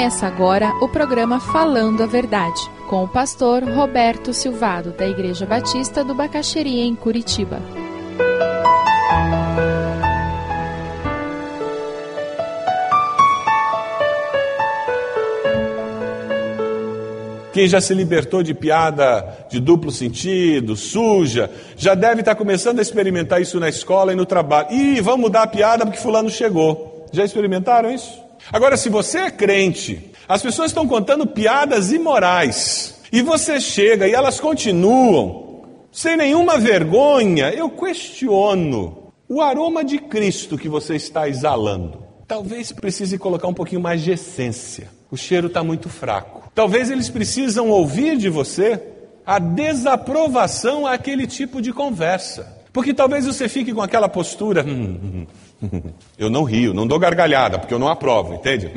Começa agora o programa Falando a Verdade, com o pastor Roberto Silvado, da Igreja Batista do Bacaxeria, em Curitiba. Quem já se libertou de piada de duplo sentido, suja, já deve estar começando a experimentar isso na escola e no trabalho. Ih, vamos mudar a piada porque fulano chegou. Já experimentaram isso? Agora, se você é crente, as pessoas estão contando piadas imorais, e você chega e elas continuam, sem nenhuma vergonha, eu questiono o aroma de Cristo que você está exalando. Talvez precise colocar um pouquinho mais de essência. O cheiro está muito fraco. Talvez eles precisam ouvir de você a desaprovação àquele tipo de conversa. Porque talvez você fique com aquela postura. Hum, hum, hum, eu não rio, não dou gargalhada, porque eu não aprovo, entende?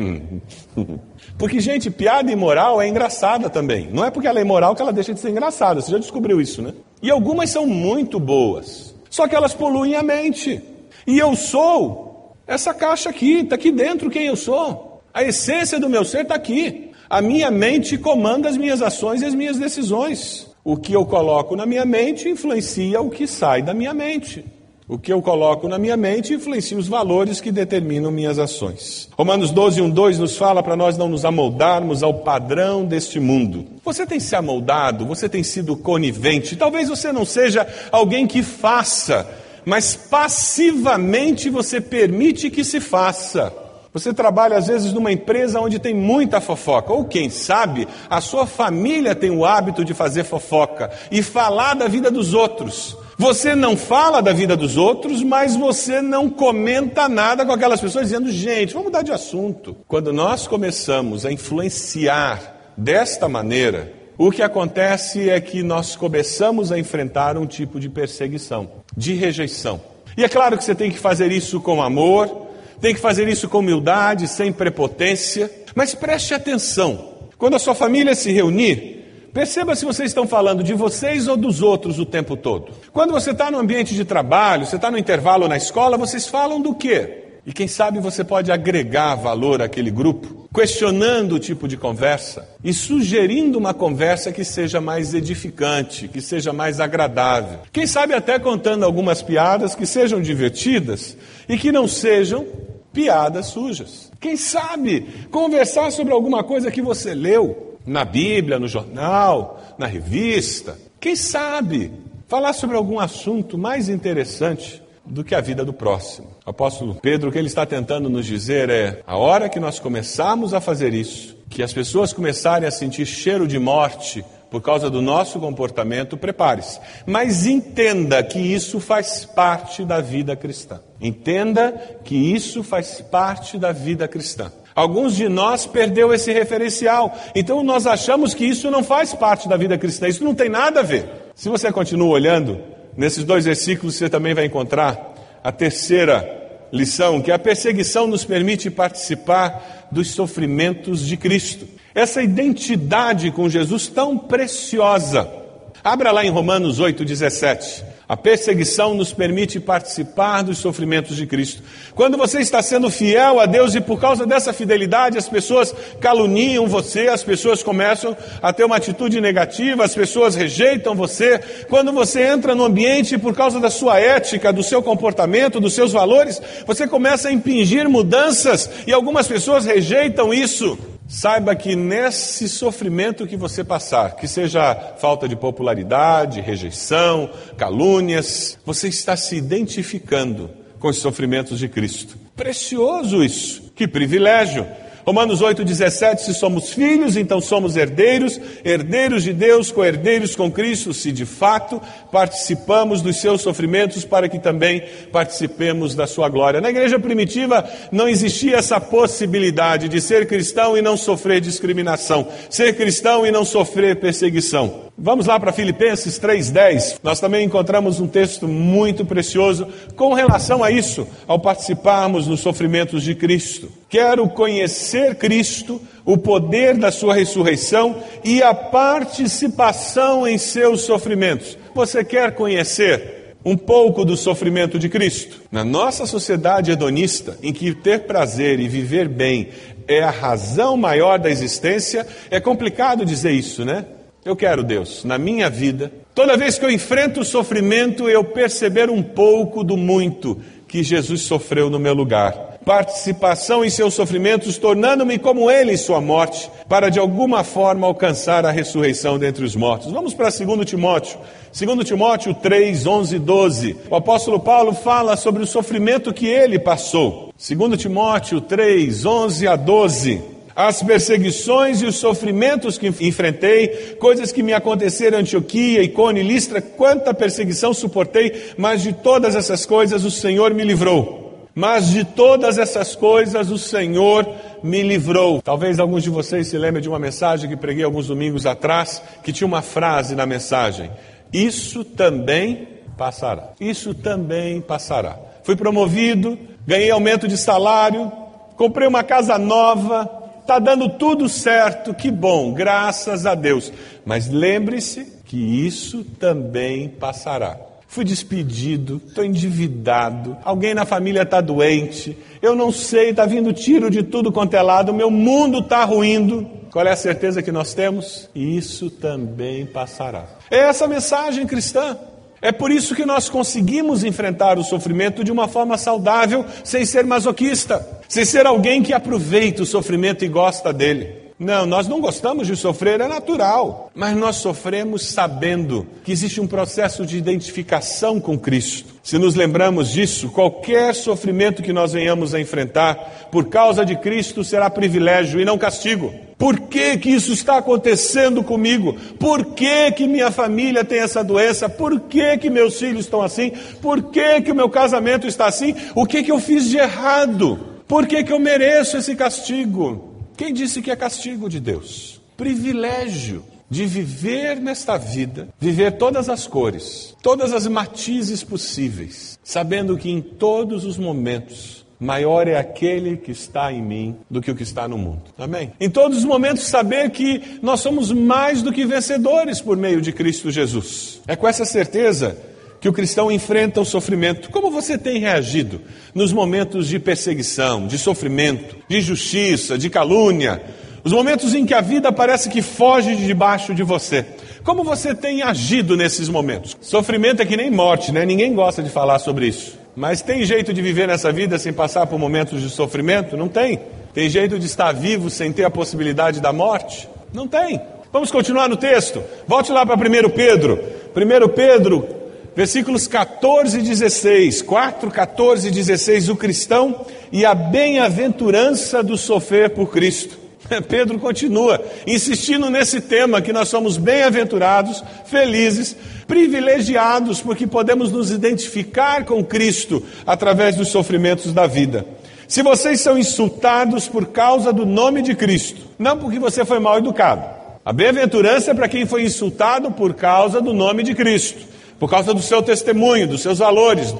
Porque, gente, piada imoral é engraçada também. Não é porque ela é imoral que ela deixa de ser engraçada. Você já descobriu isso, né? E algumas são muito boas. Só que elas poluem a mente. E eu sou essa caixa aqui, está aqui dentro quem eu sou. A essência do meu ser está aqui. A minha mente comanda as minhas ações e as minhas decisões. O que eu coloco na minha mente influencia o que sai da minha mente. O que eu coloco na minha mente influencia os valores que determinam minhas ações. Romanos 12, 1, 2 nos fala para nós não nos amoldarmos ao padrão deste mundo. Você tem se amoldado, você tem sido conivente. Talvez você não seja alguém que faça, mas passivamente você permite que se faça. Você trabalha às vezes numa empresa onde tem muita fofoca, ou quem sabe a sua família tem o hábito de fazer fofoca e falar da vida dos outros. Você não fala da vida dos outros, mas você não comenta nada com aquelas pessoas dizendo, gente, vamos mudar de assunto. Quando nós começamos a influenciar desta maneira, o que acontece é que nós começamos a enfrentar um tipo de perseguição, de rejeição. E é claro que você tem que fazer isso com amor, tem que fazer isso com humildade, sem prepotência. Mas preste atenção: quando a sua família se reunir, perceba se vocês estão falando de vocês ou dos outros o tempo todo. Quando você está no ambiente de trabalho, você está no intervalo na escola, vocês falam do quê? E quem sabe você pode agregar valor àquele grupo, questionando o tipo de conversa e sugerindo uma conversa que seja mais edificante, que seja mais agradável. Quem sabe até contando algumas piadas que sejam divertidas e que não sejam piadas sujas. Quem sabe conversar sobre alguma coisa que você leu na Bíblia, no jornal, na revista. Quem sabe falar sobre algum assunto mais interessante do que a vida do próximo. O apóstolo Pedro, o que ele está tentando nos dizer é: a hora que nós começarmos a fazer isso, que as pessoas começarem a sentir cheiro de morte por causa do nosso comportamento, prepare-se. Mas entenda que isso faz parte da vida cristã. Entenda que isso faz parte da vida cristã. Alguns de nós perdeu esse referencial, então nós achamos que isso não faz parte da vida cristã, isso não tem nada a ver. Se você continua olhando, nesses dois versículos você também vai encontrar a terceira lição, que a perseguição nos permite participar dos sofrimentos de Cristo. Essa identidade com Jesus tão preciosa. Abra lá em Romanos 8,17. A perseguição nos permite participar dos sofrimentos de Cristo. Quando você está sendo fiel a Deus e por causa dessa fidelidade as pessoas caluniam você, as pessoas começam a ter uma atitude negativa, as pessoas rejeitam você. Quando você entra no ambiente e por causa da sua ética, do seu comportamento, dos seus valores, você começa a impingir mudanças e algumas pessoas rejeitam isso. Saiba que nesse sofrimento que você passar, que seja falta de popularidade, rejeição, calúnias, você está se identificando com os sofrimentos de Cristo. Precioso isso, que privilégio. Romanos 8,17: Se somos filhos, então somos herdeiros, herdeiros de Deus, co-herdeiros com Cristo, se de fato participamos dos seus sofrimentos, para que também participemos da sua glória. Na igreja primitiva não existia essa possibilidade de ser cristão e não sofrer discriminação, ser cristão e não sofrer perseguição. Vamos lá para Filipenses 3,10. Nós também encontramos um texto muito precioso com relação a isso, ao participarmos nos sofrimentos de Cristo. Quero conhecer Cristo, o poder da Sua ressurreição e a participação em seus sofrimentos. Você quer conhecer um pouco do sofrimento de Cristo. Na nossa sociedade hedonista, em que ter prazer e viver bem é a razão maior da existência, é complicado dizer isso, né? Eu quero, Deus, na minha vida, toda vez que eu enfrento o sofrimento, eu perceber um pouco do muito que Jesus sofreu no meu lugar participação em seus sofrimentos, tornando-me como ele em sua morte, para de alguma forma alcançar a ressurreição dentre os mortos. Vamos para 2 Timóteo. 2 Timóteo 3, 11 e 12. O apóstolo Paulo fala sobre o sofrimento que ele passou. 2 Timóteo 3, 11 a 12 as perseguições e os sofrimentos que enfrentei, coisas que me aconteceram em Antioquia, Icônio e Listra, quanta perseguição suportei, mas de todas essas coisas o Senhor me livrou. Mas de todas essas coisas o Senhor me livrou. Talvez alguns de vocês se lembrem de uma mensagem que preguei alguns domingos atrás, que tinha uma frase na mensagem: Isso também passará. Isso também passará. Fui promovido, ganhei aumento de salário, comprei uma casa nova, está dando tudo certo, que bom, graças a Deus. Mas lembre-se que isso também passará fui despedido, estou endividado, alguém na família está doente, eu não sei, está vindo tiro de tudo quanto é lado, meu mundo está ruindo. Qual é a certeza que nós temos? Isso também passará. É essa mensagem cristã. É por isso que nós conseguimos enfrentar o sofrimento de uma forma saudável, sem ser masoquista, sem ser alguém que aproveita o sofrimento e gosta dele. Não, nós não gostamos de sofrer, é natural. Mas nós sofremos sabendo que existe um processo de identificação com Cristo. Se nos lembramos disso, qualquer sofrimento que nós venhamos a enfrentar por causa de Cristo será privilégio e não castigo. Por que, que isso está acontecendo comigo? Por que, que minha família tem essa doença? Por que, que meus filhos estão assim? Por que, que o meu casamento está assim? O que, que eu fiz de errado? Por que, que eu mereço esse castigo? Quem disse que é castigo de Deus? Privilégio de viver nesta vida, viver todas as cores, todas as matizes possíveis, sabendo que em todos os momentos maior é aquele que está em mim do que o que está no mundo. Amém? Em todos os momentos, saber que nós somos mais do que vencedores por meio de Cristo Jesus. É com essa certeza que o cristão enfrenta o sofrimento. Como você tem reagido nos momentos de perseguição, de sofrimento, de injustiça, de calúnia, os momentos em que a vida parece que foge de debaixo de você? Como você tem agido nesses momentos? Sofrimento é que nem morte, né? Ninguém gosta de falar sobre isso. Mas tem jeito de viver nessa vida sem passar por momentos de sofrimento? Não tem. Tem jeito de estar vivo sem ter a possibilidade da morte? Não tem. Vamos continuar no texto. Volte lá para 1 Pedro. 1 Pedro, versículos 14 e 16, 4, 14 e 16, o cristão e a bem-aventurança do sofrer por Cristo. Pedro continua insistindo nesse tema que nós somos bem-aventurados, felizes, privilegiados, porque podemos nos identificar com Cristo através dos sofrimentos da vida. Se vocês são insultados por causa do nome de Cristo, não porque você foi mal educado. A bem-aventurança é para quem foi insultado por causa do nome de Cristo por causa do seu testemunho, dos seus valores.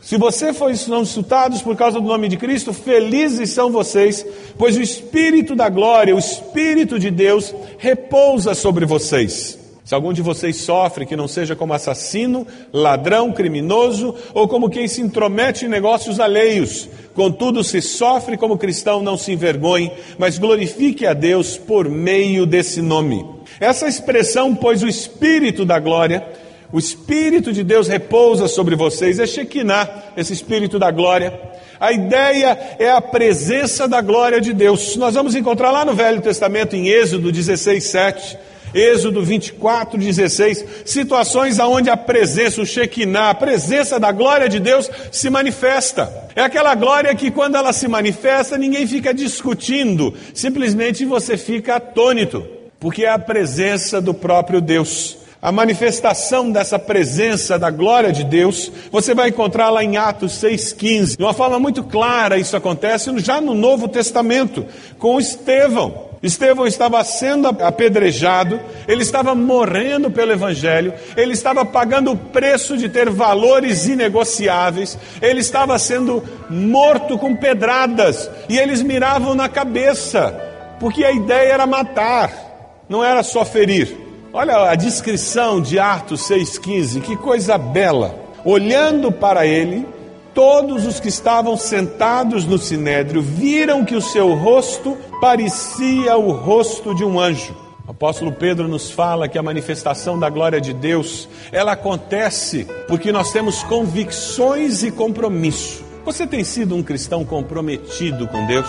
Se você foi insultados por causa do nome de Cristo, felizes são vocês, pois o Espírito da glória, o Espírito de Deus, repousa sobre vocês. Se algum de vocês sofre, que não seja como assassino, ladrão, criminoso ou como quem se intromete em negócios alheios. Contudo, se sofre como cristão, não se envergonhe, mas glorifique a Deus por meio desse nome. Essa expressão, pois o Espírito da glória, o Espírito de Deus repousa sobre vocês, é Shekinah, esse Espírito da glória. A ideia é a presença da glória de Deus. Nós vamos encontrar lá no Velho Testamento, em Êxodo 16, 7, Êxodo 24, 16, situações onde a presença, o Shekinah, a presença da glória de Deus se manifesta. É aquela glória que quando ela se manifesta, ninguém fica discutindo, simplesmente você fica atônito, porque é a presença do próprio Deus a manifestação dessa presença da glória de Deus, você vai encontrar lá em Atos 6,15. De uma forma muito clara, isso acontece já no Novo Testamento, com Estevão. Estevão estava sendo apedrejado, ele estava morrendo pelo Evangelho, ele estava pagando o preço de ter valores inegociáveis, ele estava sendo morto com pedradas, e eles miravam na cabeça, porque a ideia era matar, não era só ferir. Olha a descrição de Atos 6,15, que coisa bela. Olhando para ele, todos os que estavam sentados no sinédrio viram que o seu rosto parecia o rosto de um anjo. O apóstolo Pedro nos fala que a manifestação da glória de Deus, ela acontece porque nós temos convicções e compromisso. Você tem sido um cristão comprometido com Deus?